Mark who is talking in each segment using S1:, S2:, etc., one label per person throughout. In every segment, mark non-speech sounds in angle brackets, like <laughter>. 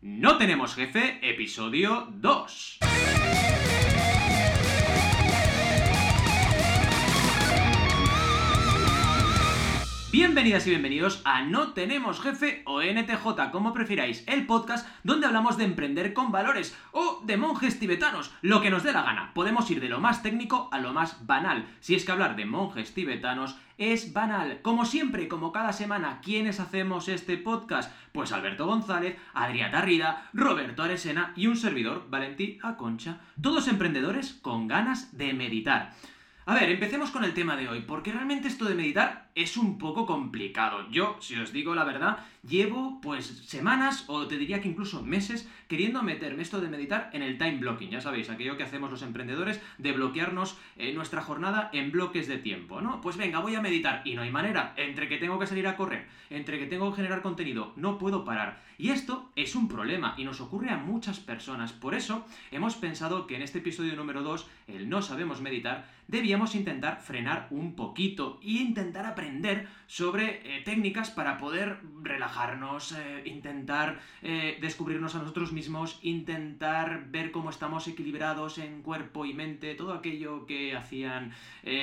S1: No tenemos jefe, episodio 2. Bienvenidas y bienvenidos a No Tenemos Jefe o NTJ, como prefiráis, el podcast donde hablamos de emprender con valores o de monjes tibetanos, lo que nos dé la gana. Podemos ir de lo más técnico a lo más banal, si es que hablar de monjes tibetanos es banal. Como siempre, como cada semana, ¿quiénes hacemos este podcast? Pues Alberto González, Adrià Tarrida, Roberto Aresena y un servidor, Valentí Aconcha, todos emprendedores con ganas de meditar. A ver, empecemos con el tema de hoy, porque realmente esto de meditar es un poco complicado. Yo, si os digo la verdad, llevo pues semanas o te diría que incluso meses queriendo meterme esto de meditar en el time blocking, ya sabéis, aquello que hacemos los emprendedores de bloquearnos eh, nuestra jornada en bloques de tiempo, ¿no? Pues venga, voy a meditar y no hay manera, entre que tengo que salir a correr, entre que tengo que generar contenido, no puedo parar. Y esto es un problema y nos ocurre a muchas personas. Por eso hemos pensado que en este episodio número 2, el no sabemos meditar, debíamos intentar frenar un poquito e intentar aprender sobre eh, técnicas para poder eh, intentar eh, descubrirnos a nosotros mismos, intentar ver cómo estamos equilibrados en cuerpo y mente, todo aquello que hacían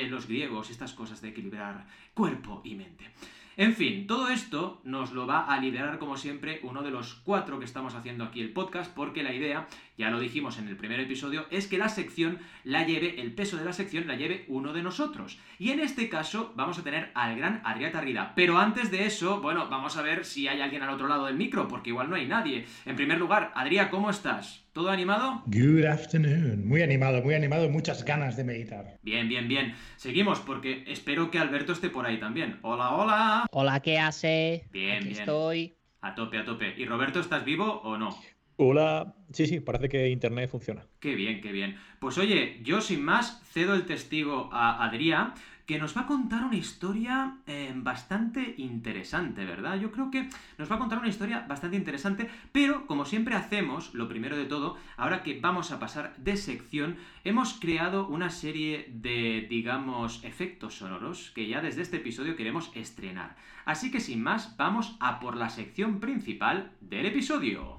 S1: los griegos, estas cosas de equilibrar cuerpo y mente. En fin, todo esto nos lo va a liderar como siempre uno de los cuatro que estamos haciendo aquí el podcast, porque la idea, ya lo dijimos en el primer episodio, es que la sección la lleve, el peso de la sección la lleve uno de nosotros. Y en este caso vamos a tener al gran Adrià Tarrida. Pero antes de eso, bueno, vamos a ver si hay alguien al otro lado del micro, porque igual no hay nadie. En primer lugar, Adrià, ¿cómo estás? ¿Todo animado?
S2: Good afternoon. Muy animado, muy animado, muchas ganas de meditar.
S1: Bien, bien, bien. Seguimos porque espero que Alberto esté por ahí también. Hola, hola.
S3: Hola, ¿qué hace?
S1: Bien,
S3: Aquí
S1: bien.
S3: estoy.
S1: A tope, a tope. ¿Y Roberto, estás vivo o no?
S4: Hola, sí, sí, parece que internet funciona.
S1: Qué bien, qué bien. Pues oye, yo sin más cedo el testigo a Adrià, que nos va a contar una historia eh, bastante interesante, ¿verdad? Yo creo que nos va a contar una historia bastante interesante, pero como siempre hacemos, lo primero de todo, ahora que vamos a pasar de sección, hemos creado una serie de, digamos, efectos sonoros que ya desde este episodio queremos estrenar. Así que sin más, vamos a por la sección principal del episodio.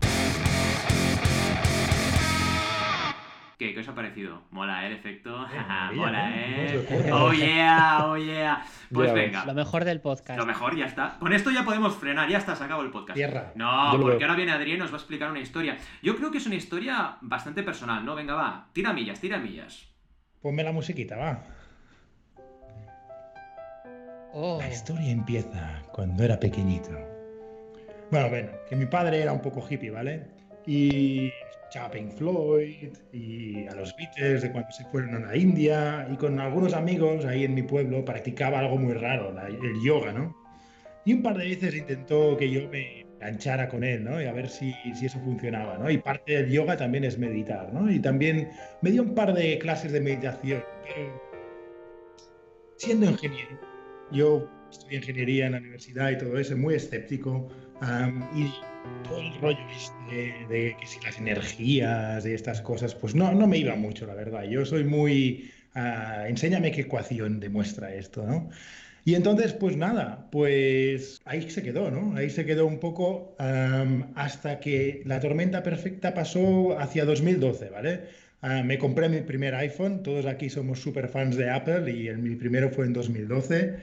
S1: ¿Qué, ¿Qué os ha parecido? Mola, ¿eh? El efecto. <laughs> Mola, ¿eh? <laughs> Oh yeah, oh yeah. Pues venga.
S3: Lo mejor del podcast.
S1: Lo mejor, ya está. Con esto ya podemos frenar, ya está, se acabó el podcast.
S2: Tierra.
S1: No,
S4: Yo
S1: porque ahora viene Adrián y nos va a explicar una historia. Yo creo que es una historia bastante personal, ¿no? Venga, va. Tira millas, tira millas.
S2: Ponme la musiquita, va.
S3: Oh,
S2: La historia empieza cuando era pequeñito. Bueno, bueno, que mi padre era un poco hippie, ¿vale? Y escuchaba Pink Floyd y a los Beatles de cuando se fueron a la India y con algunos amigos ahí en mi pueblo practicaba algo muy raro, la- el yoga, ¿no? Y un par de veces intentó que yo me enganchara con él, ¿no? Y a ver si, si eso funcionaba, ¿no? Y parte del yoga también es meditar, ¿no? Y también me dio un par de clases de meditación, pero siendo ingeniero, yo estudié ingeniería en la universidad y todo eso, muy escéptico, am, y todo el rollo de que si las energías y estas cosas, pues no, no me iba mucho, la verdad. Yo soy muy... ah, enséñame qué ecuación demuestra esto, ¿no? Y entonces, pues nada, pues ahí se quedó, ¿no? Ahí se quedó un poco hasta que la tormenta perfecta pasó hacia 2012, ¿vale? Ah, me compré mi primer iPhone, todos aquí somos súper fans de Apple y el, mi primero fue en 2012.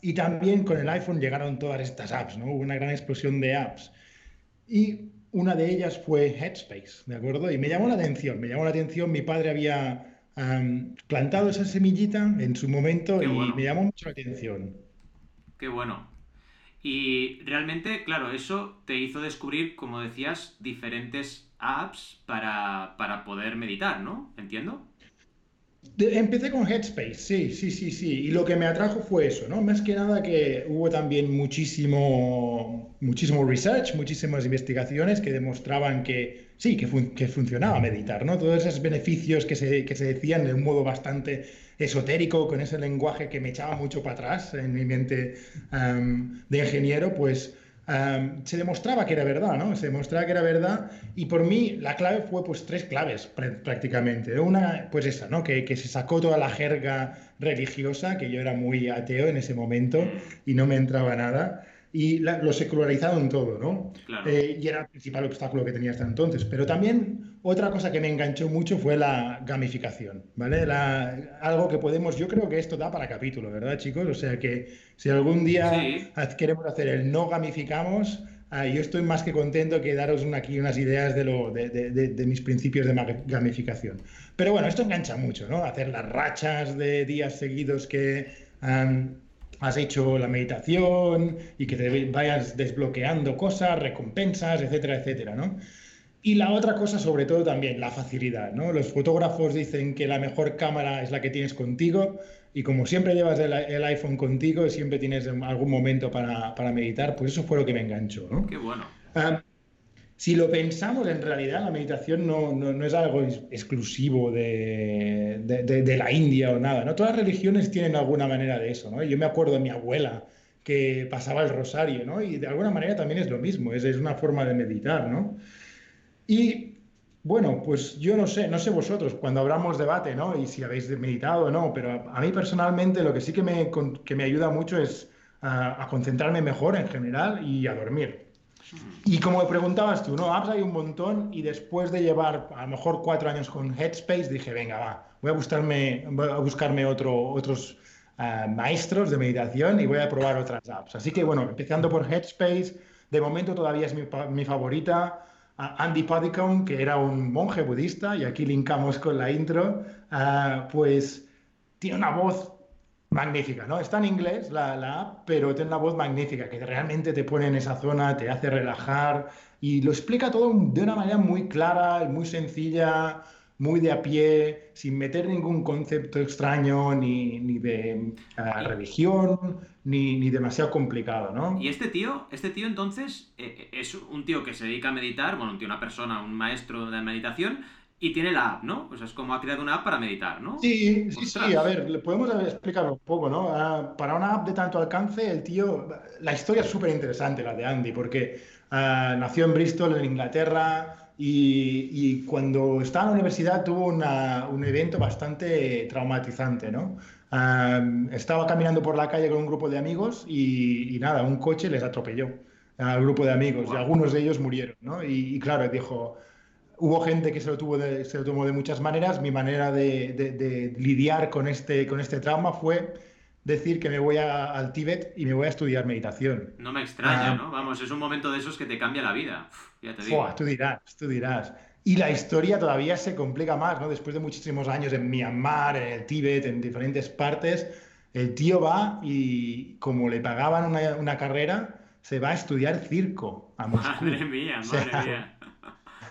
S2: Y también con el iPhone llegaron todas estas apps, ¿no? Hubo una gran explosión de apps. Y una de ellas fue Headspace, ¿de acuerdo? Y me llamó la atención, me llamó la atención, mi padre había am, plantado esa semillita en su momento
S1: Qué
S2: y
S1: bueno.
S2: me llamó mucho la atención.
S1: Qué bueno. Y realmente, claro, eso te hizo descubrir, como decías, diferentes apps para, para poder meditar, ¿no? ¿Entiendo?
S2: Empecé con Headspace, sí, sí, sí, sí. Y lo que me atrajo fue eso, ¿no? Más que nada que hubo también muchísimo, muchísimo research, muchísimas investigaciones que demostraban que sí, que, que funcionaba meditar, ¿no? Todos esos beneficios que se, que se decían de un modo bastante esotérico, con ese lenguaje que me echaba mucho para atrás en mi mente am, de ingeniero, pues am, se demostraba que era verdad, ¿no? Se demostraba que era verdad y por mí la clave fue pues tres claves pr- prácticamente. Una, pues esa, ¿no? Que, que se sacó toda la jerga religiosa, que yo era muy ateo en ese momento y no me entraba nada. y la- lo secularizaron todo, ¿no?
S1: Claro.
S2: Eh, y era el principal obstáculo que tenía hasta entonces. Pero también otra cosa que me enganchó mucho fue la gamificación, ¿vale? La- algo que podemos, yo creo que esto da para capítulo, ¿verdad, chicos? O sea que si algún día
S1: Sí.
S2: queremos hacer el no gamificamos, ah, yo estoy más que contento que daros una- aquí unas ideas de, lo, de, de- de- de mis principios de gamificación. Pero bueno, esto engancha mucho, ¿no? Hacer las rachas de días seguidos que am, has hecho la meditación y que te vayas desbloqueando cosas, recompensas, etcétera, etcétera, ¿no? Y la otra cosa, sobre todo también, la facilidad, ¿no? Los fotógrafos dicen que la mejor cámara es la que tienes contigo y como siempre llevas el, el iPhone contigo, siempre tienes algún momento para, para meditar, pues eso fue lo que me enganchó, ¿no?
S1: Qué bueno.
S2: Ah, si lo pensamos, en realidad la meditación no, no- no es algo ex- exclusivo de, de- de- de la India o nada, ¿no? Todas las religiones tienen alguna manera de eso, ¿no? Yo me acuerdo de mi abuela que pasaba el rosario, ¿no? Y de alguna manera también es lo mismo, es, es una forma de meditar, ¿no? Y bueno, pues yo no sé, no sé vosotros, cuando abramos debate, ¿no? Y si habéis meditado o no, pero a, mí personalmente lo que sí que me, que me ayuda mucho es a concentrarme mejor en general y a dormir. Y como preguntabas tú, ¿no? Apps hay un montón y después de llevar a lo mejor cuatro años con Headspace dije, venga, va, voy a buscarme, a buscarme otro, otros ah, maestros de meditación y voy a probar otras apps. Así que bueno, empezando por Headspace, de momento todavía es mi, mi favorita. Andy Puddicombe, que era un monje budista, y aquí linkamos con la intro, ah, pues tiene una voz magnífica, ¿no? Está en inglés la, la app, pero tiene una voz magnífica que realmente te pone en esa zona, te hace relajar y lo explica todo de una manera muy clara, muy sencilla, muy de a pie, sin meter ningún concepto extraño ni, ni de ah, religión, ni, ni demasiado complicado, ¿no?
S1: Y este tío, este tío entonces eh, eh, es un tío que se dedica a meditar, bueno, un tío, una persona, un maestro de meditación, y tiene la app, ¿no? O sea, es como ha creado una app para meditar, ¿no?
S2: Sí, sí,
S1: Ostras.
S2: sí, a ver, podemos explicarlo un poco, ¿no? Ah, para una app de tanto alcance, el tío, la historia es súper interesante, la de Andy, porque ah, nació en Bristol, en Inglaterra, y, y cuando estaba en la universidad tuvo una- un evento bastante traumatizante, ¿no? Ah, estaba caminando por la calle con un grupo de amigos y, y nada, un coche les atropelló al grupo de amigos y
S1: Guau.
S2: algunos de ellos murieron, ¿no? Y, y claro, dijo, Hubo gente que se lo, tuvo de- se lo tomó de muchas maneras. Mi manera de, de- de lidiar con este, con este trauma fue decir que me voy a- al Tíbet y me voy a estudiar meditación.
S1: No me extraña,
S2: Ah.
S1: ¿no? Vamos, es un momento de esos que te cambia la vida. Uf, ya te digo.
S2: Fua, tú dirás, tú dirás. Y la historia todavía se complica más, ¿no? Después de muchísimos años en Myanmar, en el Tíbet, en diferentes partes, el tío va y como le pagaban una, una carrera, se va a estudiar circo a Moscú.
S1: Madre mía, <laughs>
S2: O sea,
S1: madre mía.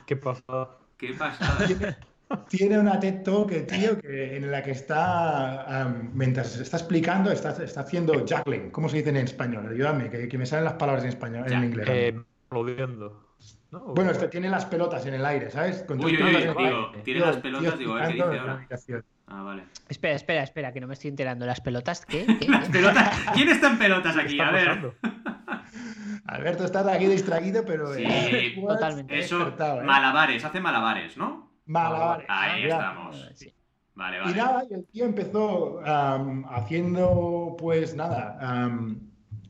S4: ¿Qué pasa?
S1: Qué pasada. <laughs>
S2: Tiene una TED Talk, el tío, que, en la que está, am, mientras se está explicando, está, está haciendo juggling. ¿Cómo se dice en español? Ayúdame, que, que me salen las palabras en español, en inglés.
S4: Eh, aplaudiendo. ¿no?
S2: bueno, este tiene las pelotas en el aire, ¿sabes? Con
S1: Uy, digo,
S2: aire.
S1: tiene las pelotas,
S2: tío
S1: digo, a ver qué dice ahora. Ah, vale.
S3: Espera, espera, espera, que no me estoy enterando. ¿Las pelotas qué? <laughs> ¿Qué?
S1: Las pelotas. ¿Quién está en pelotas
S4: ¿Qué
S1: aquí?
S4: está
S1: A ver.
S4: pasando? <laughs>
S2: Alberto está aquí distraído, pero...
S1: Sí,
S2: eh, <laughs>
S3: totalmente.
S1: Eso,
S2: despertado, ¿eh?
S1: malabares, hace malabares, ¿no?
S2: Malabares.
S1: Ahí
S2: Ya.
S1: estamos.
S3: Sí.
S1: Vale,
S2: Y
S1: vale.
S2: nada, y el tío empezó haciendo, pues nada,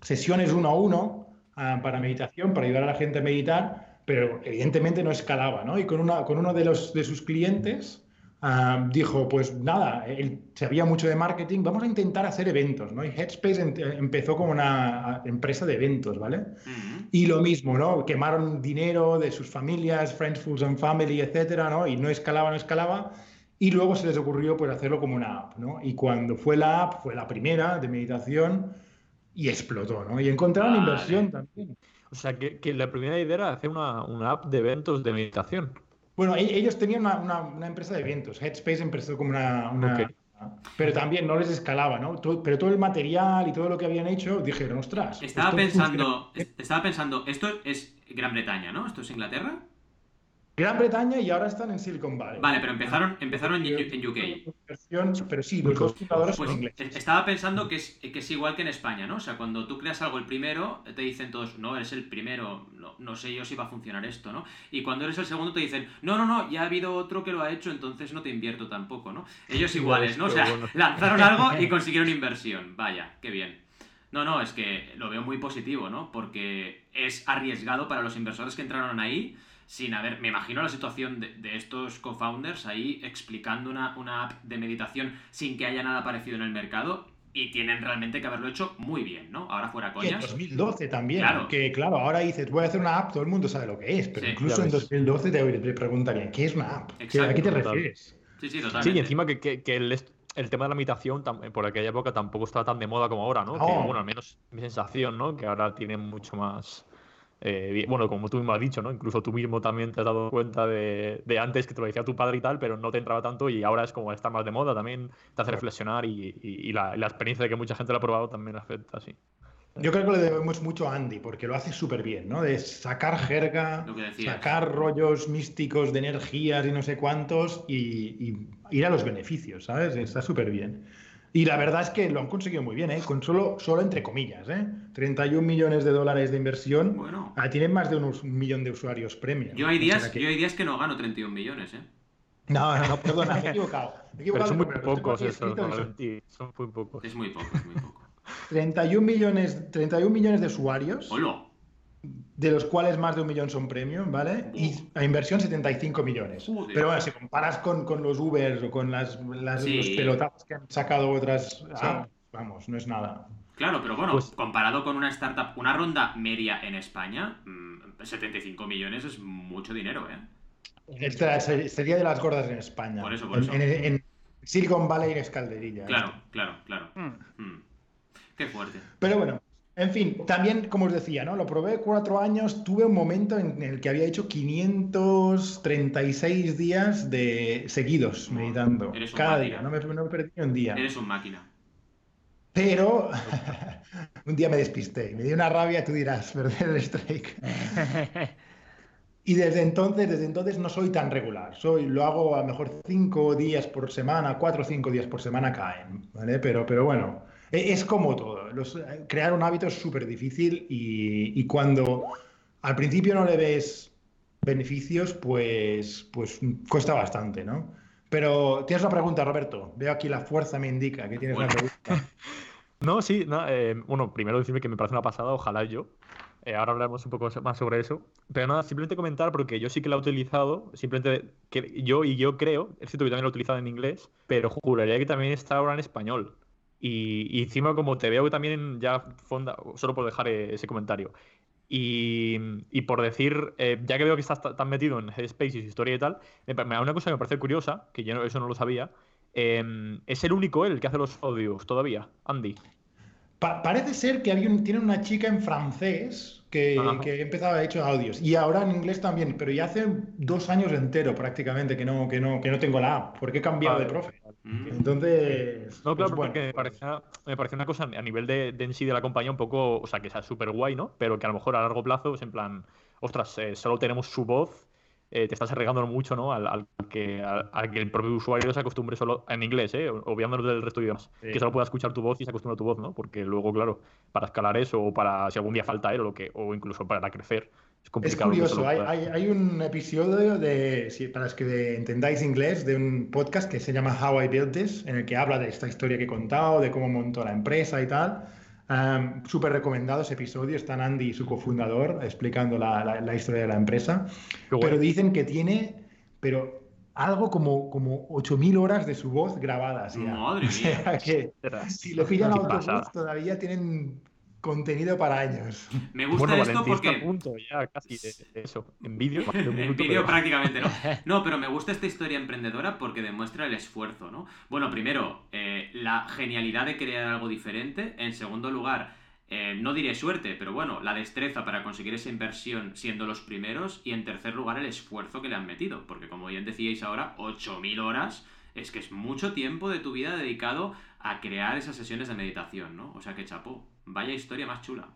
S2: sesiones uno a uno para meditación, para ayudar a la gente a meditar, pero evidentemente no escalaba, ¿no? Y con, una, con uno de, los, de sus clientes am, dijo, pues nada, él sabía mucho de marketing, vamos a intentar hacer eventos, ¿no? Y Headspace em- empezó como una empresa de eventos, ¿vale?
S1: Mm,
S2: Y lo mismo, ¿no? Quemaron dinero de sus familias, Friends, Foods and Family, etcétera, ¿no? Y no escalaba, no escalaba. Y luego se les ocurrió pues hacerlo como una app, ¿no? Y cuando fue la app, fue la primera de meditación y explotó, ¿no? Y encontraron
S1: Vale.
S2: inversión también.
S4: O sea, que, que la primera idea era hacer una, una app de eventos de meditación.
S2: Bueno, e- ellos tenían una, una- una empresa de eventos. Headspace empezó como una... una-. Pero también no les escalaba, ¿no? Todo- pero todo el material y todo lo que habían hecho, dijeron, ostras.
S1: Estaba pensando,
S2: funciona".
S1: est- estaba pensando, esto es Gran Bretaña, ¿no? ¿Esto es Inglaterra?
S2: Gran Bretaña y ahora están en Silicon Valley.
S1: Vale, pero empezaron, empezaron en, en UK.
S2: Versión- Pero sí, los dos fundadores
S1: Pues
S2: son ingleses.
S1: es- estaba pensando que es, que es igual que en España, ¿no? O sea, cuando tú creas algo el primero, te dicen todos, no, eres el primero, no, no sé yo si va a funcionar esto, ¿no? Y cuando eres el segundo te dicen, no, no, no, ya ha habido otro que lo ha hecho, entonces no te invierto tampoco, ¿no? Ellos <laughs> iguales, ¿no? O sea,
S4: bueno.
S1: lanzaron algo y <laughs> consiguieron inversión. Vaya, qué bien. No, no, es que lo veo muy positivo, ¿no? Porque es arriesgado para los inversores que entraron ahí sin haber. Me imagino la situación de, de estos co-founders ahí explicando una, una app de meditación sin que haya nada parecido en el mercado. Y tienen realmente que haberlo hecho muy bien, ¿no? Ahora fuera
S2: Y en
S1: coñas.
S2: 2012 también.
S1: Claro.
S2: Que claro, ahora dices, voy a hacer una app, todo el mundo sabe lo que es, pero
S1: Sí.
S2: incluso en
S4: ves.
S2: 2012 te, te preguntarían, ¿qué es una app? ¿Qué-
S1: Exacto,
S2: ¿A qué te
S4: total.
S2: refieres?
S1: Sí, sí,
S4: Sí,
S1: totalmente.
S4: y encima que, que- que el, el tema de la meditación por aquella época tampoco estaba tan de moda como ahora, ¿no? Que,
S2: No.
S4: bueno, al menos mi sensación, ¿no? Que ahora tiene mucho más... eh, bien- bueno, como tú mismo has dicho, ¿no? Incluso tú mismo también te has dado cuenta de, de antes que te lo decía tu padre y tal, pero no te entraba tanto y ahora es como está más de moda también, te hace reflexionar y, y- y la, la experiencia de que mucha gente lo ha probado también afecta, sí.
S2: Yo creo que le debemos mucho a Andy, porque lo hace súper bien, ¿no? De sacar jerga, sacar rollos místicos de energías y no sé cuántos y, y ir a los beneficios, ¿sabes? Está súper bien. Y la verdad es que lo han conseguido muy bien, ¿eh? Con solo, solo entre comillas, ¿eh? 31 millones de dólares de inversión.
S1: Bueno.
S2: Ah, tienen más de unos- un millón de usuarios premium.
S1: Yo hay,
S2: O
S1: días,
S2: sea que-
S1: yo hay días que no gano 31 millones, ¿eh?
S2: No, no, no, perdona, me he equivocado. Me he equivocado
S4: Pero son muy pocos
S2: aquí
S4: eso,
S2: escrito y son
S4: Valentín, son muy pocos.
S1: Es muy poco, es muy poco. <laughs>
S2: 31 millones, 31 millones de usuarios.
S1: ¡Hola!
S2: De los cuales más de un millón son premium, ¿vale? Y a inversión 75 millones.
S1: Joder.
S2: Pero bueno, si comparas con, con los Ubers o con las, las-
S1: Sí.
S2: los pelotazos que han sacado otras, apps, vamos, no es nada.
S1: Claro, pero bueno,
S4: Pues-
S1: comparado con una startup, una ronda media en España, mm, 75 millones es mucho dinero, ¿eh?
S2: Esta sería de las gordas en España.
S1: Por eso, por
S2: En-
S1: eso.
S2: En, en Silicon Valley es calderilla.
S1: Claro, claro, claro.
S3: Mm.
S1: Mm. Qué fuerte.
S2: Pero bueno, en fin, también, como os decía, ¿no? Lo probé cuatro años, tuve un momento en el que había hecho 536 días de seguidos meditando.
S1: eres
S2: Cada
S1: máquina.
S2: día, no me, no me perdí un día.
S1: Eres un máquina.
S2: Pero <laughs> un día me despisté y me dio una rabia, tú dirás, <laughs> perder el strike. Y desde entonces, desde entonces no soy tan regular. Soy, lo hago a lo mejor cinco días por semana, cuatro o cinco días por semana caen, ¿vale? Pero, pero bueno, es como todo. Los- crear un hábito es súper difícil y, y cuando al principio no le ves beneficios, pues, pues cuesta bastante, ¿no? Pero tienes una pregunta, Roberto. Veo aquí la fuerza me indica que tienes una
S1: Bueno.
S2: pregunta. <laughs>
S4: No, sí, no, eh, bueno, primero decirme que me parece una pasada, ojalá yo. Eh, ahora hablaremos un poco más sobre eso. Pero nada, simplemente comentar, porque yo sí que la he utilizado, simplemente que yo y yo creo, es cierto que también lo he utilizado en inglés, pero juraría que también está ahora en español. Y, encima, como te veo también ya fonda, solo por dejar eh, ese comentario. Y, y por decir, eh, ya que veo que estás ta- tan metido en Headspace y su historia y tal, me da una cosa que me parece curiosa, que yo no- eso no lo sabía. eh, es el único él que hace los audios todavía, Andy.
S2: Pa- parece ser que había un- tiene una chica en francés que, que empezaba a hecho audios y ahora en inglés también, pero ya hace dos años entero prácticamente que no, que no, que no tengo la app, porque he cambiado de profe.
S1: Mm.
S2: Entonces,
S4: No, claro,
S2: pues bueno,
S4: porque me parecía, me parecía una cosa a nivel de, de en sí de la compañía un poco, o sea, que sea súper guay, ¿no? Pero que a lo mejor a largo plazo es en plan, ostras, eh, solo tenemos su voz, eh, te estás arriesgando mucho, ¿no? Al, al que, al, al que el propio usuario se acostumbre solo en inglés, ¿eh? Obviándonos del resto de idiomas.
S2: Sí.
S4: Que solo pueda escuchar tu voz y se acostumbre a tu voz, ¿no? Porque luego, claro, para escalar eso o para si algún día falta él o, lo que, o incluso para crecer, es
S2: es
S4: complicado. que
S2: curioso, hay- hay un episodio de, si- para los que entendáis inglés, de un podcast que se llama How I Built This, en el que habla de esta historia que he contado, de cómo montó la empresa y tal. Um, Súper recomendado ese episodio, está Andy y su cofundador explicando la, la- la historia de la empresa. Pero dicen que tiene, pero algo como, como 8.000 horas de su voz grabadas ya.
S1: Madre
S2: O sea
S1: mía.
S2: que si lo pillan autobús todavía tienen contenido para años.
S1: Me gusta
S4: Bueno,
S1: esto
S4: a
S1: porque.
S4: punto ya casi de, eso. En vídeo, <laughs>
S1: En prácticamente, ¿no? <laughs> No, pero me gusta esta historia emprendedora porque demuestra el esfuerzo, ¿no? Bueno, primero, eh, la genialidad de crear algo diferente. En segundo lugar, eh, no diré suerte, pero bueno, la destreza para conseguir esa inversión siendo los primeros. Y en tercer lugar, el esfuerzo que le han metido. Porque como bien decíais ahora, 8.000 horas es que es mucho tiempo de tu vida dedicado a crear esas sesiones de meditación, ¿no? O sea que chapó. Vaya historia más chula.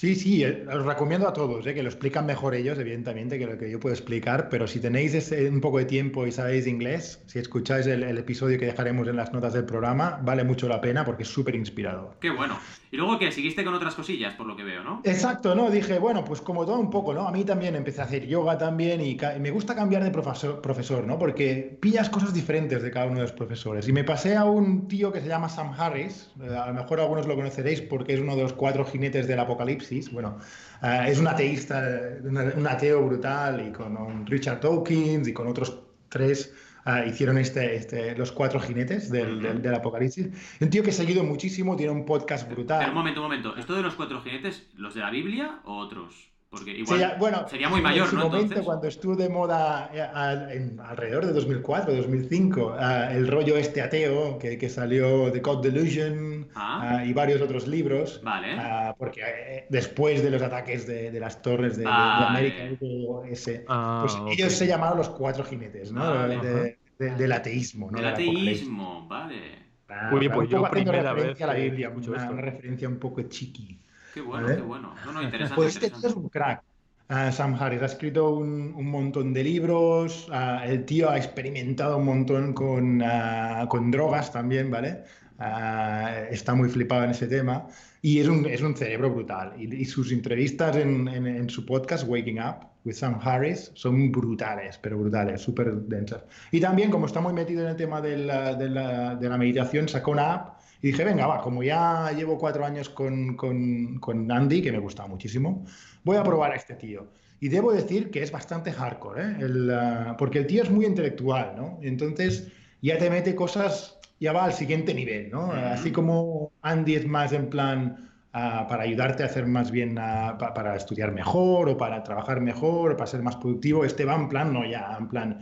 S2: Sí, sí, eh, os recomiendo a todos, eh, que lo explican mejor ellos, evidentemente, que lo que yo puedo explicar, pero si tenéis ese- un poco de tiempo y sabéis inglés, si escucháis el, el episodio que dejaremos en las notas del programa, vale mucho la pena porque es súper inspirador.
S1: Qué bueno. Y luego que seguiste con otras cosillas, por lo que veo, ¿no?
S2: Exacto, ¿no? Dije, bueno, pues como todo un poco, ¿no? A mí también empecé a hacer yoga también y, y me gusta cambiar de profesor, profesor, ¿no? Porque pillas cosas diferentes de cada uno de los profesores. Y me pasé a un tío que se llama Sam Harris, eh, a lo mejor algunos lo conoceréis porque es uno de los cuatro jinetes del apocalipsis. Bueno, eh, es un ateísta, un, ateo brutal y con un Richard Dawkins y con otros tres ah, hicieron este, este, los cuatro jinetes del, del- del apocalipsis. Un tío que he seguido muchísimo, tiene un podcast brutal.
S1: Pero un momento, un momento. ¿Esto de los cuatro jinetes, los de la Biblia o otros? Porque igual
S2: ya- bueno,
S1: sería muy
S2: en
S1: mayor,
S2: su
S1: ¿no?
S2: momento,
S1: Entonces.
S2: cuando estuvo de moda eh, al- en- alrededor de 2004, 2005, ah, el rollo este ateo que, que salió de God Delusion
S1: Ah.
S2: ah, y varios otros libros,
S1: Vale.
S2: ah, porque eh, después de los ataques de, de las torres de, de- de
S1: Vale.
S2: América, ese,
S4: Ah,
S2: pues
S4: ok.
S2: ellos se llamaron los cuatro jinetes, ¿no?
S1: Vale.
S2: De- de- del ateísmo, ¿no?
S1: El
S2: Del
S1: ateísmo, vale.
S2: Claro,
S4: pues yo primera
S2: referencia
S4: vez
S2: a la Biblia,
S4: escucho
S2: una,
S4: esto.
S2: una referencia un poco chiqui.
S1: Qué bueno,
S2: ¿Vale?
S1: qué bueno. No, no, interesante.
S2: Pues este tío es un crack. Ah, Sam Harris ha escrito un, un montón de libros, ah, el tío ha experimentado un montón con, ah, con drogas también, ¿vale? Ah, está muy flipado en ese tema y es un, es un cerebro brutal. Y, y sus entrevistas en, en- en su podcast, Waking Up, with Sam Harris, son brutales, pero brutales, súper densas. Y también, como está muy metido en el tema de la, de la- de la meditación, sacó una app y dije, venga, va, como ya llevo cuatro años con, con, con Andy, que me gustaba muchísimo, voy a probar a este tío. Y debo decir que es bastante hardcore, ¿eh? El, ah, porque el tío es muy intelectual, ¿no? Entonces ya te mete cosas, ya va al siguiente nivel, ¿no?
S1: Ujú.
S2: Así como Andy es más en plan ah, para ayudarte a hacer más bien, ah, pa- para estudiar mejor o para trabajar mejor o para ser más productivo, este va en plan, no, ya, en plan,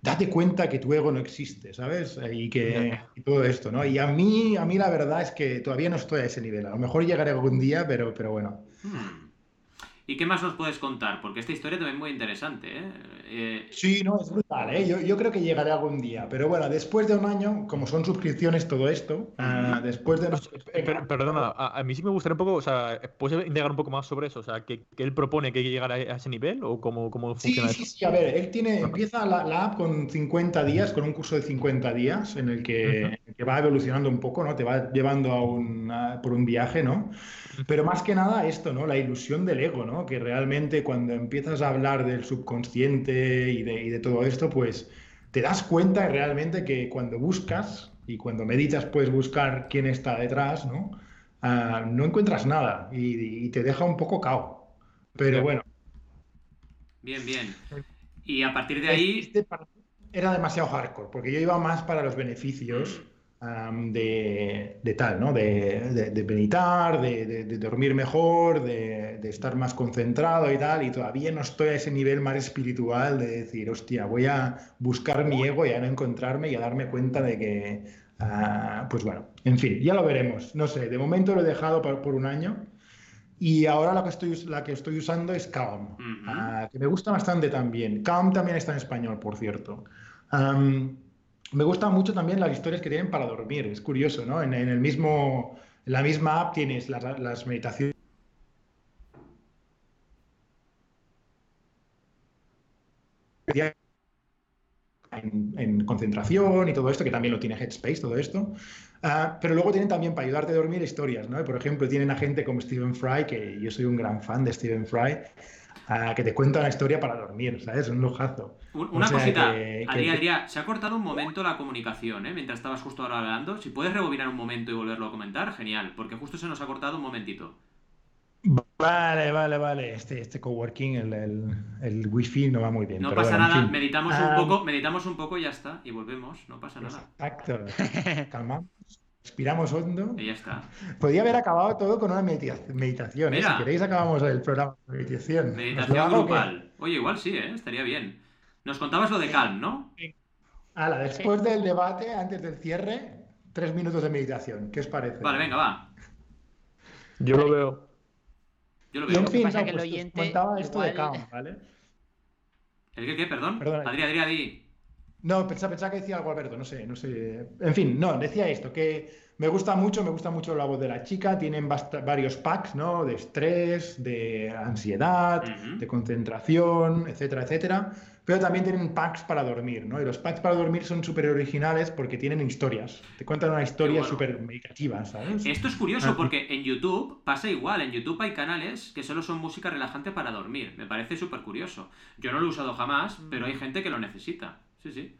S2: date cuenta que tu ego no existe, ¿sabes? Eh, Y que y todo esto, ¿no? Y a mí, a mí la verdad es que todavía no estoy a ese nivel. A lo mejor llegaré algún día, pero, pero bueno.
S1: Hmm. ¿Y qué más nos puedes contar? Porque esta historia también es muy interesante, ¿eh? Eh,
S2: Sí, no, es brutal, ¿eh? Yo, yo creo que llegaré algún día. Pero bueno, después de un año, como son suscripciones todo esto, ah, después de...
S4: Eh, per- perdona, a, a mí sí me gustaría un poco, o sea, ¿puedes indagar un poco más sobre eso? O sea, ¿que, que él propone que hay que llegar a, a ese nivel o cómo, cómo
S2: Sí,
S4: funciona
S2: sí,
S4: eso?
S2: sí, a ver, él tiene, empieza la, la app con 50 días, con un curso de 50 días en el que, en el que va evolucionando un poco, ¿no? Te va llevando a un, a- por un viaje, ¿no? Pero más que nada esto, ¿no? La ilusión del ego, ¿no? Que realmente cuando empiezas a hablar del subconsciente y de, y de todo esto, pues te das cuenta realmente que cuando buscas y cuando meditas puedes buscar quién está detrás, ¿no? Ah, no encuentras nada y, y te deja un poco cao. Pero bueno.
S1: bien, bien. Y a partir de ahí.
S2: Este era demasiado hardcore, porque yo iba más para los beneficios am, de, de tal, ¿no? De, de- de meditar, de, dormir mejor, de, de estar más concentrado y tal, y todavía no estoy a ese nivel más espiritual de decir, hostia, voy a buscar mi ego y a no encontrarme y a darme cuenta de que, ah, pues bueno, en fin, ya lo veremos. No sé, de momento lo he dejado por, por un año. Y ahora la que estoy, la que estoy usando es Calm,
S1: Ujú.
S2: ah, que me gusta bastante también. Calm también está en español, por cierto. Am, me gustan mucho también las historias que tienen para dormir. Es curioso, ¿no? En, el mismo, la misma app tienes las, meditaciones. En, en concentración y todo esto, que también lo tiene Headspace, todo esto. Ah, pero luego tienen también para ayudarte a dormir historias, ¿no? Por ejemplo, tienen a gente como Stephen Fry, que yo soy un gran fan de Stephen Fry, ah, que te cuenta una historia para dormir, ¿sabes? Un lujazo. O
S1: Una
S2: sea
S1: cosita,
S2: que- que-
S1: Adrián, Adrián, se ha cortado un momento la comunicación, ¿eh? Mientras estabas justo ahora hablando. Si puedes rebobinar un momento y volverlo a comentar, genial, porque justo se nos ha cortado un momentito.
S2: Vale, vale, vale. Este, este coworking, el, el, el wifi no va muy bien.
S1: No
S2: pero
S1: pasa
S2: bueno, en
S1: nada,
S2: fin.
S1: meditamos un
S2: Ah,
S1: poco, meditamos un poco y ya está, y volvemos, no pasa nada.
S2: Exacto. <laughs> Calmamos, respiramos hondo.
S1: Y ya está.
S2: Podría haber acabado todo con una medita- meditación. ¿eh? Si queréis, acabamos el programa de meditación. ¿Os lo
S1: Meditación grupal. Oye, igual sí, ¿eh? Estaría bien. Nos contabas lo de Calm, ¿no?
S2: Hala, después del debate, antes del cierre, tres minutos de meditación. ¿Qué os parece?
S1: Vale, venga, va.
S4: Yo lo veo.
S1: Yo lo
S2: Y en
S1: veo.
S2: fin,
S3: pasa
S2: no,
S3: que el
S2: pues os
S3: oyente
S2: comentaba esto de Calm, ¿vale?
S1: ¿El qué, qué? Perdón. Adri, Adri, Adri.
S2: No, pensaba, pensaba que decía algo Alberto, no sé, no sé. En fin, no, decía esto, que me gusta mucho, me gusta mucho la voz de la chica, tienen varios packs, ¿no? De estrés, de ansiedad,
S1: Ujú.
S2: de concentración, etcétera, etcétera. Pero también tienen packs para dormir, ¿no? Y los packs para dormir son súper originales porque tienen historias. Te cuentan una historia
S1: bueno.
S2: súper medicativa, ¿sabes?
S1: Esto es curioso
S2: Ah.
S1: porque en YouTube pasa igual. En YouTube hay canales que solo son música relajante para dormir. Me parece súper curioso. Yo no lo he usado jamás, pero hay gente que lo necesita. Sí, sí.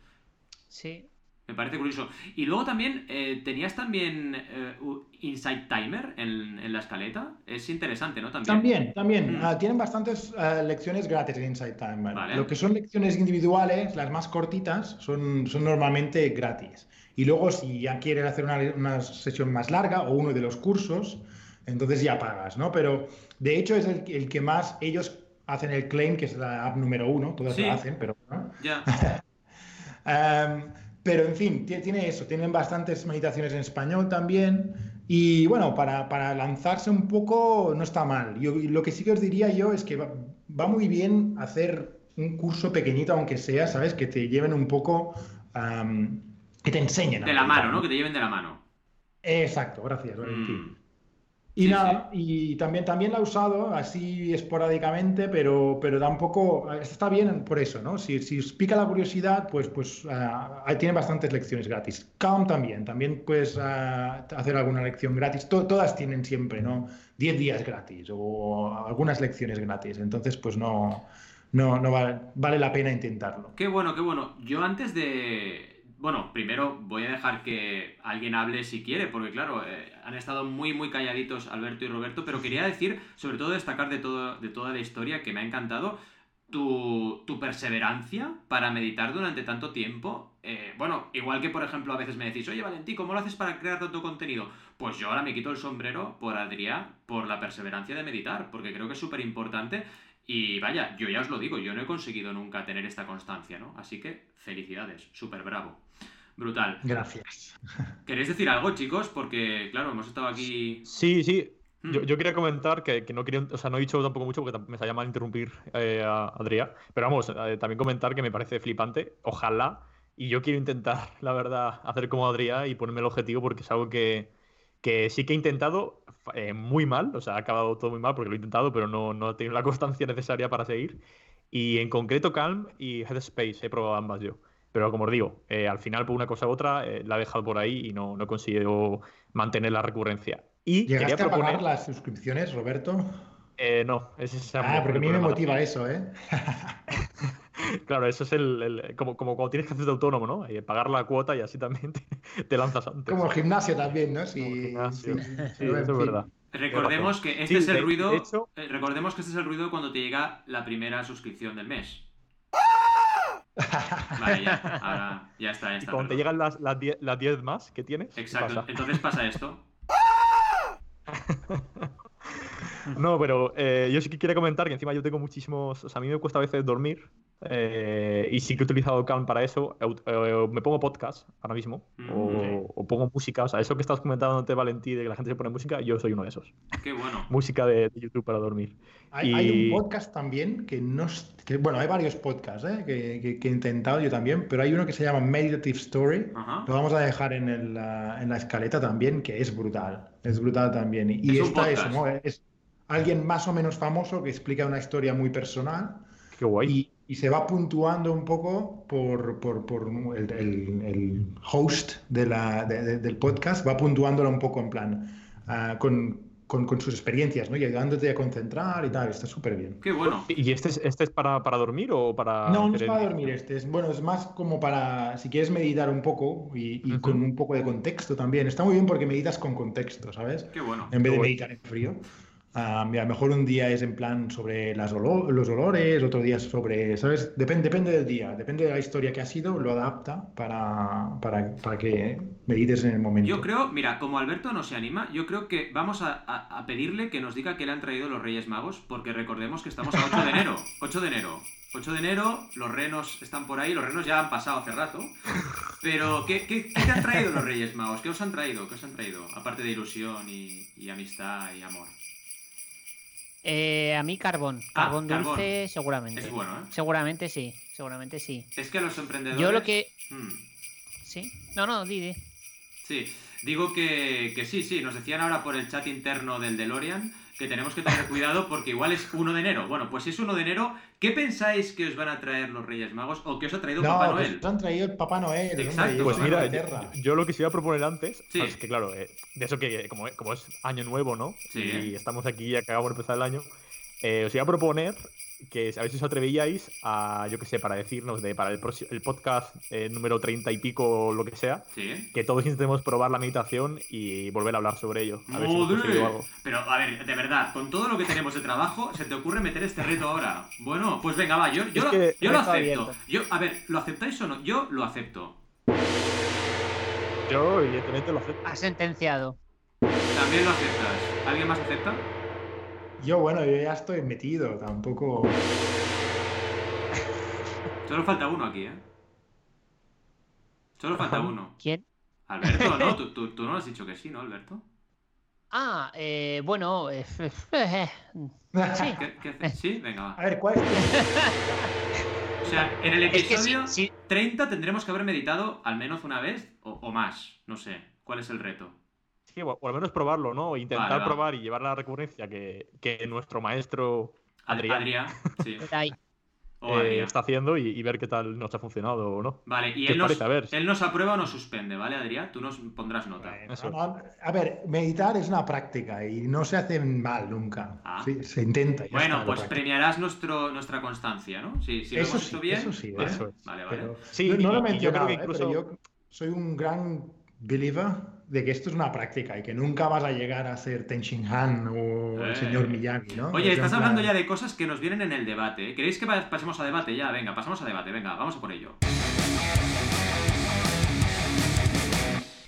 S3: Sí.
S1: Me parece curioso. Y luego también, eh, tenías también eh, Insight Timer en, en la escaleta. Es interesante, ¿no? También.
S2: También, también.
S1: Mm.
S2: Ah, tienen bastantes ah, lecciones gratis en Inside Timer.
S1: Vale.
S2: Lo que son lecciones individuales, las más cortitas, son, son normalmente gratis. Y luego, si ya quieres hacer una, una sesión más larga o uno de los cursos, entonces ya pagas, ¿no? Pero de hecho es el, el que más ellos hacen el claim, que es la app número uno, todas
S1: Sí.
S2: la hacen, pero ¿no?
S1: Ya. <laughs>
S2: Em, pero en fin, tie- tiene eso, tienen bastantes meditaciones en español también. Y bueno, para, para lanzarse un poco no está mal. Yo, lo que sí que os diría yo es que va, va muy bien hacer un curso pequeñito, aunque sea, ¿sabes? Que te lleven un poco, am, que te enseñen.
S1: De la mano, ¿no? Que te lleven de la mano.
S2: Exacto, gracias, Valentín.
S1: Mm.
S2: Y
S1: Sí,
S2: nada, y también, también la he usado así esporádicamente, pero, pero tampoco está bien por eso, ¿no? Si, si os pica la curiosidad, pues, pues ahí tiene bastantes lecciones gratis. Calm también, también puedes ah, hacer alguna lección gratis. To- todas tienen siempre, ¿no? 10 días gratis o algunas lecciones gratis. Entonces, pues no, no, no vale, vale la pena intentarlo.
S1: Qué bueno, qué bueno. Yo antes de... Bueno, primero voy a dejar que alguien hable si quiere, porque claro, eh, han estado muy, muy calladitos Alberto y Roberto, pero quería decir, sobre todo destacar de, todo, de toda la historia que me ha encantado, tu, tu perseverancia para meditar durante tanto tiempo. Eh, bueno, igual que por ejemplo a veces me decís, oye Valentí, ¿cómo lo haces para crear tanto contenido? Pues yo ahora me quito el sombrero por Adrián, por la perseverancia de meditar, porque creo que es súper importante. Y vaya, yo ya os lo digo, yo no he conseguido nunca tener esta constancia, ¿no? Así que felicidades, súper bravo. Brutal.
S2: Gracias.
S1: ¿Queréis decir algo, chicos? Porque, claro, hemos estado aquí...
S4: Sí, sí.
S1: Hmm.
S4: Yo, yo quería comentar que, que no quería, o sea, no he dicho tampoco mucho porque me sabía mal interrumpir eh, a Adrián, pero vamos, eh, también comentar que me parece flipante, ojalá, y yo quiero intentar, <laughs> la verdad, hacer como Adrián y ponerme el objetivo porque es algo que, que sí que he intentado eh, muy mal, o sea, ha acabado todo muy mal porque lo he intentado, pero no, no he tenido la constancia necesaria para seguir, y en concreto Calm y Headspace, he probado ambas yo. Pero como os digo, eh, al final por una cosa u otra eh, la he dejado por ahí y no, no he conseguido mantener la recurrencia. Y quería
S2: ¿Llegaste a
S4: proponer...
S2: pagar las suscripciones, Roberto?
S4: Eh, no, ese es
S2: Ah, porque a mí me motiva eso, ¿eh? <laughs>
S4: Claro, eso es el, el- como, como cuando tienes que hacerte autónomo, ¿no? Eh, pagar la cuota y así también <laughs> te, te lanzas antes.
S2: Como el gimnasio también, ¿no? Sí,
S4: gimnasio. eso es verdad.
S1: Recordemos que este
S4: Sí,
S1: es el
S4: de-
S1: ruido...
S4: de hecho-
S1: eh, recordemos que este es el ruido cuando te llega la primera suscripción del mes. <laughs> Vale, ya. Ahora ya está. ya
S4: Y cuando te llegan las, las 10 las 10 más que tienes, ¿qué
S1: Exacto.
S4: pasa?
S1: Entonces pasa esto. <laughs>
S4: No, pero eh, yo sí que quería comentar que encima yo tengo muchísimos. O sea, a mí me cuesta a veces dormir. Eh, y sí que he utilizado Calm para eso. Eh, me pongo podcast ahora mismo.
S1: Mm,
S4: o, o pongo música. O sea, eso que estás comentando ante Valentí de que la gente se pone música, yo soy uno de esos.
S1: Qué bueno. <laughs>
S4: Música de, de YouTube para dormir.
S2: Hay,
S4: Y-
S2: hay un podcast también que no... es- que- bueno, hay varios podcasts ¿eh? que, que- que he intentado yo también, pero hay uno que se llama Meditative Story.
S1: Ajá.
S2: Lo vamos a dejar en, el, en la escaleta también, que es brutal. Es brutal también. Y
S1: Es
S2: eso,
S1: podcast.
S2: ¿no? Es alguien más o menos famoso que explica una historia muy personal
S4: Qué guay.
S2: y, y se va puntuando un poco por, por- por el, el- el host de la- de- de- del podcast, va puntuándolo un poco en plan ah, con, con- con sus experiencias, ¿no? Y ayudándote a concentrar y tal. Está súper bien.
S1: Qué bueno.
S4: ¿Y este es, este es para, para dormir o para.?
S2: No, no es para dormir este, es, bueno, es más como para, si quieres meditar un poco y, con un poco de contexto también. Está muy bien porque meditas con contexto, ¿sabes?
S1: Qué bueno.
S2: En vez de meditar en frío. Mira, a lo mejor un día es en plan sobre las olo- los olores, otro día sobre, ¿sabes? Depende, depende del día, depende de la historia que ha sido, lo adapta para, para, para que medites en el momento.
S1: Yo creo, mira, como Alberto no se anima, yo creo que vamos a, a- a pedirle que nos diga qué le han traído los Reyes Magos, porque recordemos que estamos a 8 de enero. <laughs> 8 de enero. 8 de enero, los renos están por ahí, los renos ya han pasado hace rato. Pero, ¿qué, qué, qué te han traído los Reyes Magos? ¿Qué os han traído? ¿Qué os han traído? Aparte de ilusión y, y amistad y amor.
S3: Eh, a mí carbón.
S1: Ah,
S3: Carbón
S1: carbón.
S3: dulce, seguramente.
S1: Es bueno, ¿eh?
S3: Seguramente sí. Seguramente sí.
S1: Es que los emprendedores...
S3: Yo lo que.
S1: Mm.
S3: Sí. No, no, Didi.
S1: Sí, digo que, que sí, sí, nos decían ahora por el chat interno del DeLorean que tenemos que tener cuidado porque igual es 1 de enero. Bueno, pues si es 1 de enero, ¿qué pensáis que os van a traer los Reyes Magos o que os ha traído
S2: No,
S1: Papá
S2: pues
S1: Noel?
S2: nos han traído el Papá Noel.
S1: Exacto.
S2: yo
S4: Pues mira, yo, yo lo que se iba a proponer antes,
S1: Sí.
S4: es que claro, eh, de eso que como, como es año nuevo, ¿no?
S1: Sí.
S4: Y estamos aquí, acabamos de empezar el año, eh, os iba a proponer que a ver si os atrevíais a, yo qué sé, para decirnos de para el, próximo- el podcast eh, número 30 y pico o lo que sea,
S1: Sí.
S4: que todos intentemos probar la meditación y volver a hablar sobre ello. A ver si hemos
S1: ¡Madre!
S4: conseguido algo.
S1: Pero, a ver, de verdad, con todo lo que tenemos de trabajo, ¿se te ocurre meter este reto ahora? Bueno, pues venga, va, yo, yo, lo,
S4: que-
S1: yo lo acepto.
S3: abierto.
S1: Yo, a ver, ¿lo aceptáis o no? Yo lo acepto.
S4: Yo, evidentemente, lo acepto.
S3: Ha sentenciado.
S1: También lo aceptas. ¿Alguien más acepta?
S2: Yo, bueno, yo ya estoy metido, tampoco.
S1: Solo falta uno aquí, ¿eh? Solo falta uno.
S3: ¿Quién?
S1: Alberto, ¿no? <laughs> Tú, tú, tú no has dicho que sí, ¿no, Alberto?
S3: Ah, eh, bueno. eh, <laughs> eh, sí.
S1: ¿Qué, qué haces? ¿Sí? Venga, va.
S2: A ver, ¿cuál es
S1: O sea, en el
S3: Es que sí,
S1: episodio
S3: sí.
S1: 30 tendremos que haber meditado al menos una vez o, o más. No sé. ¿Cuál es el reto?
S4: Sí, o, o al menos probarlo, ¿no? Intentar
S1: Vale, va.
S4: probar y llevar la recurrencia que, que nuestro maestro
S1: Ad-
S4: Adrián,
S1: sí. <laughs>
S4: Eh, está haciendo y, y ver qué tal nos ha funcionado o no.
S1: Vale, y
S4: ¿Qué
S1: él nos,
S4: parece? A ver.
S1: él nos aprueba o nos suspende, ¿vale, Adrián? Tú nos pondrás nota.
S2: Bueno,
S4: Eso.
S2: no, a ver, meditar es una práctica y no se hace mal nunca.
S1: Ah.
S2: Sí, se intenta.
S1: Bueno, pues premiarás nuestro, nuestra constancia, ¿no? Si, si lo
S2: Eso
S1: hemos
S2: sí,
S1: hecho bien.
S2: eso sí,
S1: vale,
S4: eso es.
S1: vale, vale.
S2: Pero
S4: Sí,
S2: no, no lo he
S4: y yo creo
S2: mencionado,
S4: que
S2: ¿eh?
S4: incluso-
S2: pero yo soy un gran believer de que esto es una práctica y que nunca vas a llegar a ser Ten Shin Han o
S1: Eh.
S2: el señor Miyagi, ¿no?
S1: Oye,
S2: Es
S1: estás hablando ya de cosas que nos vienen en el debate. ¿eh? ¿Queréis que pasemos a debate ya? Venga, pasamos a debate. Venga, vamos a por ello.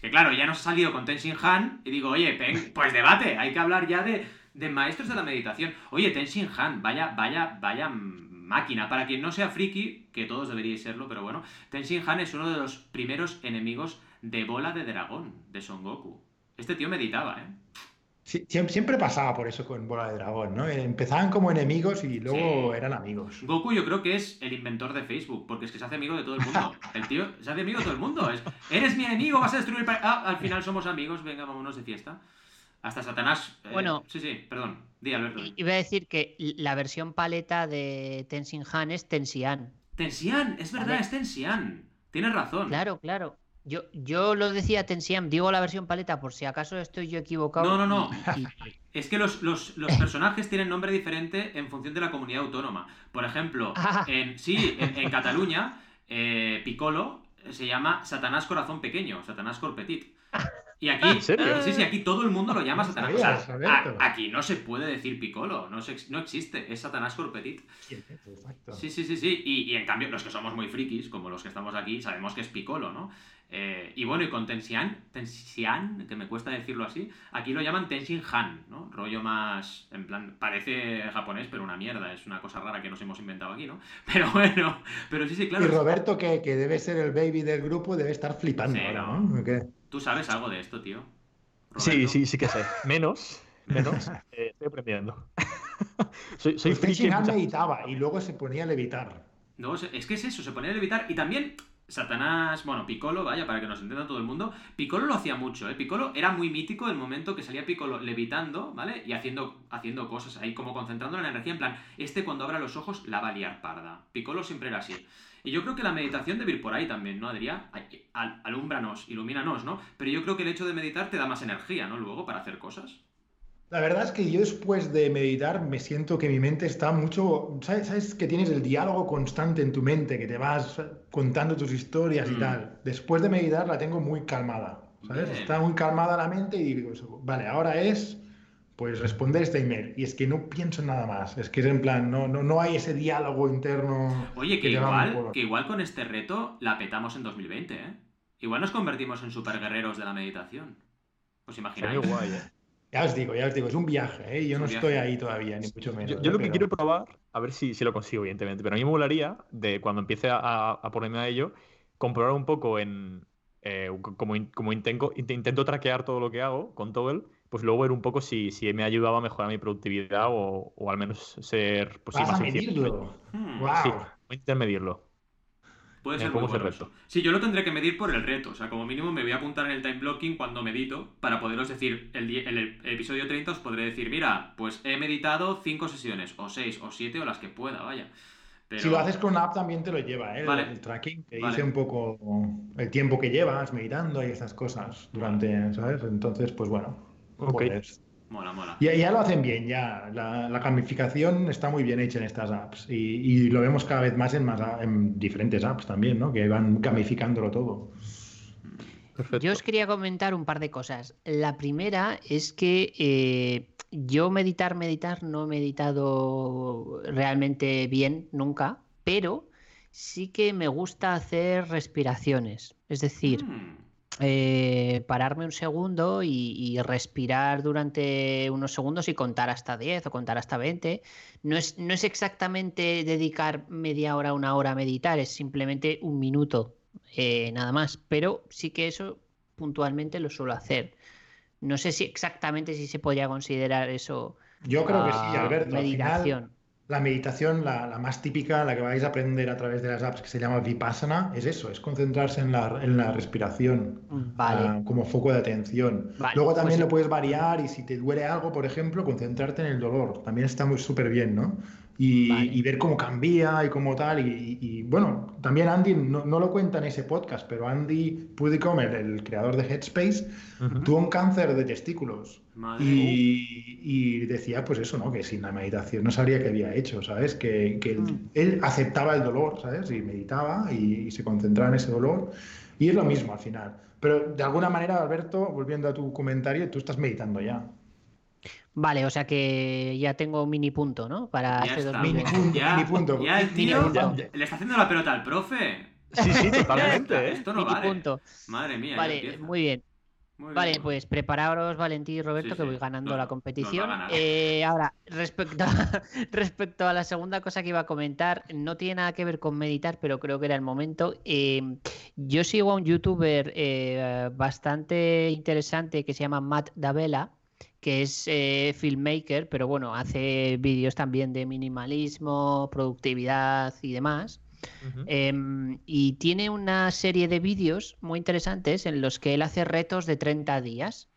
S1: Que claro, ya nos ha salido con Tenshin Han y digo, oye, pues debate, hay que hablar ya de, de maestros de la meditación. Oye, Tenshin Han, vaya, vaya, vaya máquina. Para quien no sea friki, que todos deberíais serlo, pero bueno, Tenshin Han es uno de los primeros enemigos de bola de dragón de Son Goku. Este tío meditaba, ¿eh?
S2: Sí, siempre pasaba por eso con Bola de Dragón, ¿no? Empezaban como enemigos y luego
S1: Sí.
S2: eran amigos.
S1: Goku yo creo que es el inventor de Facebook, porque es que se hace amigo de todo el mundo. <laughs> El tío se hace amigo de todo el mundo. Es, eres mi enemigo, vas a destruir... Ah, al final somos amigos, venga, vámonos de fiesta. Hasta Satanás... eh,
S3: Bueno.
S1: Sí, sí, perdón. Di, Alberto.
S3: Iba a decir que la versión paleta de Tenshin Han es Tensian.
S1: Tensian, es verdad,
S3: Vale.
S1: es Tensian. Tienes razón.
S3: Claro, claro. Yo, yo lo decía Tensian, digo la versión paleta por si acaso estoy yo equivocado.
S1: No, no, no.
S3: y- <laughs>
S1: Es que los, los- los personajes tienen nombre diferente en función de la comunidad autónoma. Por ejemplo, <laughs>
S3: Ah.
S1: en, sí, en, en Cataluña, eh, Piccolo se llama Satanás Corazón Pequeño, Satanás Corpetit. Y aquí,
S4: ¿En serio?
S1: sí, sí, aquí todo el mundo lo llama
S2: No
S1: Satanás. O sea,
S2: sabías,
S1: a-
S2: Alberto.
S1: aquí no se puede decir Piccolo, no, se- no existe, es Satanás Corpetit.
S2: Exacto.
S1: Sí, sí, sí, sí. Y, y en cambio, los que somos muy frikis, como los que estamos aquí, sabemos que es Piccolo, ¿no? Eh, y bueno, y con Tensian, Tensian, que me cuesta decirlo así, aquí lo llaman Tenshin Han, ¿no? Rollo más, en plan, parece japonés, pero una mierda, es una cosa rara que nos hemos inventado aquí, ¿no? <laughs> Pero bueno, pero sí, sí, claro.
S2: Y Roberto, que, que debe ser el baby del grupo, debe estar flipando
S1: Sí,
S2: ahora,
S1: ¿no? ¿Tú sabes algo de esto, tío?
S4: Sí,
S1: Roberto.
S4: sí, sí que sé. Menos, menos. <laughs> eh, estoy aprendiendo. <laughs> soy soy
S2: Pues Tenshin
S4: en
S2: Han meditaba y luego se ponía a levitar.
S1: No, es que es eso, se ponía a levitar. Y también Satanás, bueno, Piccolo, vaya, para que nos entienda todo el mundo. Piccolo lo hacía mucho, ¿eh? Piccolo era muy mítico el momento que salía Piccolo levitando, ¿vale? Y haciendo, haciendo cosas ahí, como concentrando la energía. En plan, este cuando abra los ojos la va a liar parda. Piccolo siempre era así. Y yo creo que la meditación debe ir por ahí también, ¿no, Adrián? Alúmbranos, ilumínanos, ¿no? Pero yo creo que el hecho de meditar te da más energía, ¿no? Luego, para hacer cosas.
S2: La verdad es que yo después de meditar me siento que mi mente está mucho, ¿sabes? ¿Sabes? que tienes el diálogo constante en tu mente, que te vas contando tus historias y
S1: Mm.
S2: tal. Después de meditar la tengo muy calmada, ¿sabes?
S1: Bien.
S2: Está muy calmada la mente y digo, vale, ahora es pues responder este email. Y es que no pienso en nada más. Es que es en plan, no, no, no hay ese diálogo interno.
S1: Oye, que
S2: un
S1: igual, que igual con este reto la petamos en 2020, ¿eh? Igual nos convertimos en superguerreros de la meditación. ¿Os
S4: Sería
S1: imagináis?
S4: muy guay, eh.
S2: Ya os digo, ya os digo, es un viaje, ¿eh? Yo no estoy ahí todavía, ni mucho menos.
S4: Yo, yo
S2: ¿eh?
S4: lo que
S2: Pero-
S4: quiero probar, a ver si, si lo consigo, evidentemente, pero a mí me molaría, de cuando empiece a, a- a ponerme a ello, comprobar un poco en. eh, como in- como intento, int- intento traquear todo lo que hago con todo él, pues luego ver un poco si, si me ha ayudado a mejorar mi productividad o, o al menos ser pues, sí,
S2: Vas a
S4: más eficiente.
S2: medirlo.
S1: Hmm.
S4: Sí, voy a intentar medirlo.
S1: Puede
S4: Me
S1: ser muy bueno
S4: reto.
S1: Sí, yo lo tendré que medir por el reto. O sea, como mínimo me voy a apuntar en el time blocking cuando medito para poderos decir, el, el, el episodio 30 os podré decir, mira, pues he meditado 5 sesiones, o 6, o 7, o las que pueda, vaya. Pero...
S2: Si lo haces con una app también te lo lleva, ¿eh? El-
S1: Vale.
S2: el tracking. Te
S1: Vale.
S2: dice un poco el tiempo que llevas meditando y estas cosas durante, ¿sabes? Entonces, pues bueno.
S4: Ok.
S2: puedes.
S1: Mola, mola.
S2: Ya, ya lo hacen bien, ya. La, la gamificación está muy bien hecha en estas apps. Y, y lo vemos cada vez más en, más en diferentes apps también, ¿no? Que van gamificándolo todo.
S4: Perfecto.
S3: Yo os quería comentar un par de cosas. La primera es que eh, yo meditar, meditar, no he meditado realmente bien nunca, pero sí que me gusta hacer respiraciones. Es decir,
S1: Hmm.
S3: Eh, pararme un segundo y, y respirar durante unos segundos y contar hasta 10 o contar hasta 20. No es, no es exactamente dedicar media hora, una hora a meditar, es simplemente un minuto, eh, nada más. Pero sí que eso puntualmente lo suelo hacer. No sé si exactamente si se podría considerar eso
S2: Yo creo que sí, Alberto. Al final,
S3: meditación.
S2: La meditación, la, la más típica, la que vais a aprender a través de las apps, que se llama Vipassana, es eso, es concentrarse en la, en la respiración.
S3: Vale.
S2: ah, como foco de atención.
S3: Vale,
S2: Luego también
S3: pues-
S2: lo puedes variar y si te duele algo, por ejemplo, concentrarte en el dolor. También está muy súper bien, ¿no? Y,
S3: Vale.
S2: y ver cómo cambia y cómo tal. Y, y, bueno, también Andy, no, no lo cuenta en ese podcast, pero Andy Puddicombe, el, creador de Headspace,
S4: Ujú.
S2: tuvo un cáncer de testículos. Y, y decía, pues eso, ¿no? Que sin la meditación no sabría qué había hecho, ¿sabes? Que, que él,
S3: Mm.
S2: él aceptaba el dolor, ¿sabes? Y meditaba y, y se concentraba en ese dolor. Y es lo mismo al final. Pero de alguna manera, Alberto, volviendo a tu comentario, tú estás meditando ya.
S3: Vale, o sea que ya tengo un mini punto, ¿no? Para
S1: Ya
S3: este
S1: está.
S3: 2020.
S2: Mini punto,
S1: Ya,
S2: mini punto.
S1: ya el tío
S3: punto.
S1: le está haciendo la pelota al profe.
S4: Sí, sí, <laughs> totalmente. ¿eh?
S1: Esto no
S3: Mini
S1: vale.
S3: punto.
S1: Madre mía.
S3: Vale, muy bien.
S1: Muy
S3: Vale,
S1: bien.
S3: pues prepararos, Valentín y Roberto,
S1: Sí,
S3: que voy ganando la competición. Eh, ahora, respecto a, <laughs> respecto a la segunda cosa que iba a comentar, no tiene nada que ver con meditar, pero creo que era el momento. Eh, yo sigo a un youtuber eh, bastante interesante que se llama Matt Davela, que es eh, filmmaker, pero bueno, hace vídeos también de minimalismo, productividad y demás. Em, y tiene una serie de vídeos muy interesantes en los que él hace retos de 30 días.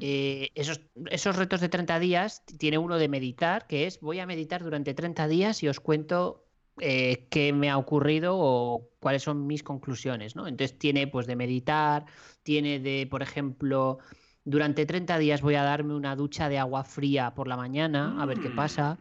S3: Eh, esos, esos retos de 30 días, tiene uno de meditar, que es voy a meditar durante 30 días y os cuento eh, qué me ha ocurrido o cuáles son mis conclusiones, ¿no? Entonces tiene pues de meditar, tiene de, por ejemplo, durante 30 días voy a darme una ducha de agua fría por la mañana, a ver qué
S1: Mm.
S3: pasa.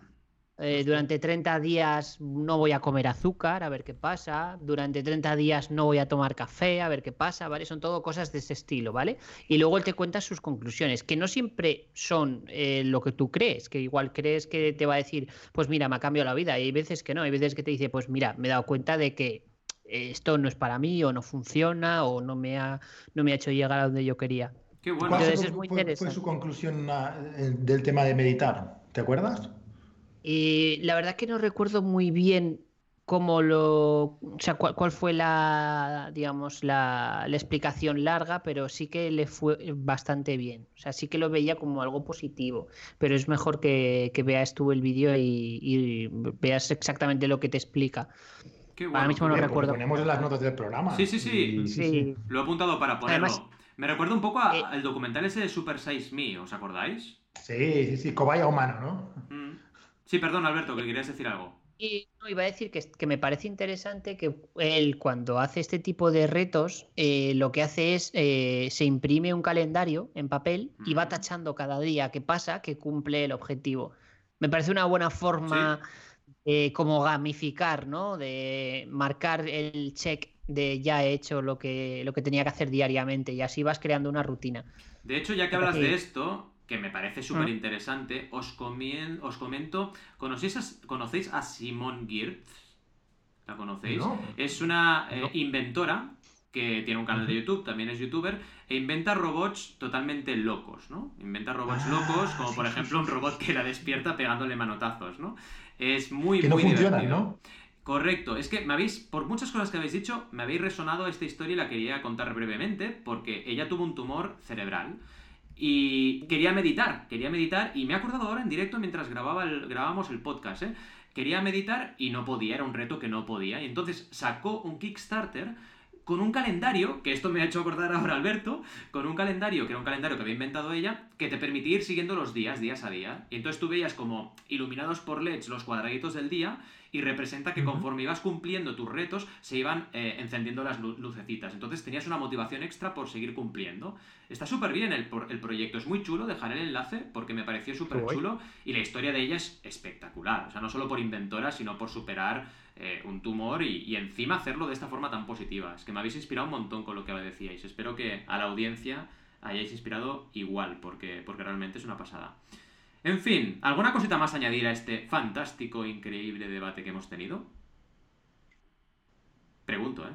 S3: Eh, durante 30 días no voy a comer azúcar, a ver qué pasa. Durante 30 días no voy a tomar café, a ver qué pasa, ¿vale? Son todo cosas de ese estilo, ¿vale? Y luego él te cuenta sus conclusiones, que no siempre son eh, lo que tú crees, que igual crees que te va a decir, pues mira, me ha cambiado la vida. Y hay veces que no, hay veces que te dice, pues mira, me he dado cuenta de que esto no es para mí, o no funciona, o no me ha, no me ha hecho llegar a donde yo quería.
S1: Qué bueno.
S2: ¿Cuál
S3: Entonces
S2: fue,
S3: es muy
S2: fue- su conclusión ah, eh, del tema de meditar? ¿Te acuerdas?
S3: Y la verdad que no recuerdo muy bien cómo lo, o sea, cuál, cuál fue la, digamos, la, la explicación larga, pero sí que le fue bastante bien. O sea, sí que lo veía como algo positivo, pero es mejor que, que veas tú el vídeo y, y veas exactamente lo que te explica.
S1: Qué
S3: Ahora mismo no
S2: Bien,
S3: recuerdo.
S2: Lo ponemos en las notas del programa.
S1: Sí, sí, sí. Lo he apuntado para ponerlo.
S3: Además-
S1: Me recuerda un poco a-
S3: Eh.
S1: al documental ese de Super Size Me, ¿os acordáis?
S2: Sí, sí, sí, cobaya humano, ¿no?
S1: Mm. Sí, perdón, Alberto, que querías decir algo.
S3: Y no, iba a decir que, que me parece interesante que él cuando hace este tipo de retos, eh, lo que hace es, eh, se imprime un calendario en papel y va
S1: Ujú.
S3: tachando cada día que pasa que cumple el objetivo. Me parece una buena forma eh, como gamificar, ¿no? De marcar el check de ya he hecho lo que, lo que tenía que hacer diariamente y así vas creando una rutina.
S1: De hecho, ya que hablas de esto, que me parece súper interesante, os, comien- os comento, ¿conocéis a, ¿conocéis a Simone Girtz? ¿La conocéis?
S2: No.
S1: Es una eh,
S4: No.
S1: inventora que tiene un canal de. YouTube, también es youtuber, e inventa robots totalmente locos, ¿no? Inventa robots
S2: Ah,
S1: locos, como por ejemplo un robot que la despierta pegándole manotazos, ¿no? Es muy,
S2: Que no
S1: muy
S2: funcionan,
S1: divertido.
S2: ¿no?
S1: Correcto, es que me habéis, por muchas cosas que habéis dicho, me habéis resonado esta historia y la quería contar brevemente, porque ella tuvo un tumor cerebral y quería meditar, quería meditar y me he acordado ahora en directo mientras grababa el, el podcast, ¿eh? Quería meditar y no podía, era un reto que no podía. Y entonces sacó un Kickstarter con un calendario, que esto me ha hecho acordar ahora Alberto, con un calendario, que era un calendario que había inventado ella, que te permitía ir siguiendo los días, días a día. Y entonces tú veías como iluminados por LEDs los cuadraditos del día y representa que conforme ibas cumpliendo tus retos se iban eh, encendiendo las lucecitas. Entonces tenías una motivación extra por seguir cumpliendo. Está súper bien el, el, proyecto, es muy chulo, dejaré el enlace porque me pareció súper chulo y la historia de ella es espectacular. O sea, no solo por inventora, sino por superar eh, un tumor y, y, encima hacerlo de esta forma tan positiva. Es que me habéis inspirado un montón con lo que decíais. Espero que a la audiencia hayáis inspirado igual porque, porque realmente es una pasada. En fin, ¿alguna cosita más añadir a este fantástico, increíble debate que hemos tenido? Pregunto, ¿eh?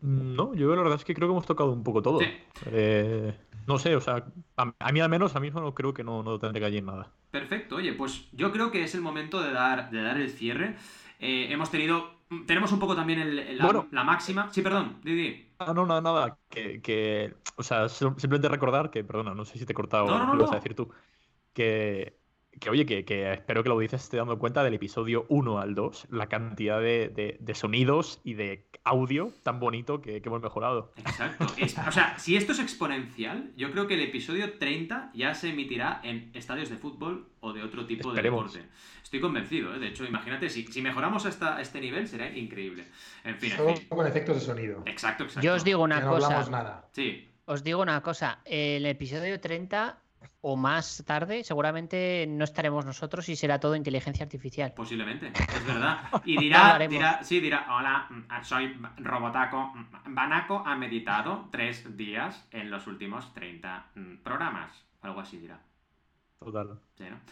S4: No, yo la verdad es que creo que hemos tocado un poco todo. Eh, no sé, o sea, a, mí al menos, a mí no creo que no, no tendré que añadir nada.
S1: Perfecto, oye, pues yo creo que es el momento de dar, de dar el cierre. Eh, hemos tenido. Tenemos un poco también el, la, máxima. Sí, perdón, Didi.
S4: Ah, no, nada, nada. Que, que, o sea, simplemente recordar que, perdona, no sé si te he cortado no, no, lo vas a decir tú que, oye, que, espero que la audiencia esté dando cuenta del episodio 1 al 2, la cantidad de, sonidos y de audio tan bonito que, hemos mejorado.
S1: Exacto. o sea, si esto es exponencial, yo creo que el episodio 30 ya se emitirá en estadios de fútbol o de otro tipo de deporte. Estoy convencido, ¿eh? de hecho, imagínate, si, si mejoramos hasta este nivel será increíble. En fin,
S2: en fin. con efectos de sonido.
S1: Exacto, exacto.
S3: Yo os digo una
S2: no
S3: cosa.
S2: Hablamos nada.
S1: Sí.
S3: Os digo una cosa, el episodio 30 o más tarde, seguramente no estaremos nosotros y será todo inteligencia artificial.
S1: Posiblemente, es <laughs> verdad. Y dirá, dirá sí, dirá, hola, soy Robotaco. Banaco ha meditado tres días en los últimos 30 mm, programas. Algo así dirá.
S4: Total.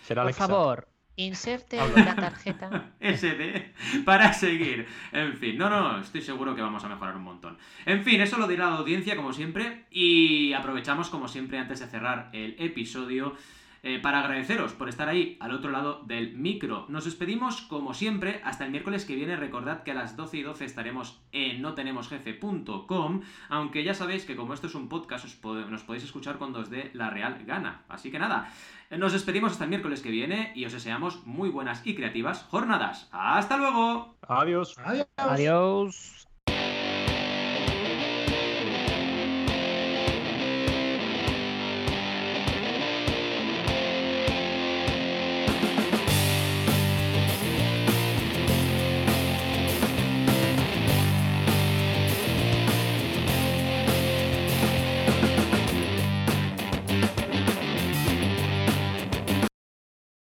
S3: Por favor, Inserte la tarjeta. <laughs>
S1: SD para seguir. En fin, no, no, estoy seguro que vamos a mejorar un montón. En fin, eso lo dirá la audiencia como siempre y aprovechamos como siempre antes de cerrar el episodio eh, para agradeceros por estar ahí al otro lado del micro. Nos despedimos como siempre hasta el miércoles que viene. Recordad que a las 12 y 12 estaremos en notenemosjefe.com, aunque ya sabéis que como esto es un podcast nos podéis escuchar cuando os dé la real gana. Así que nada, nos despedimos hasta el miércoles que viene y os deseamos muy buenas y creativas jornadas. ¡Hasta luego!
S4: Adiós.
S2: Adiós.
S3: Adiós.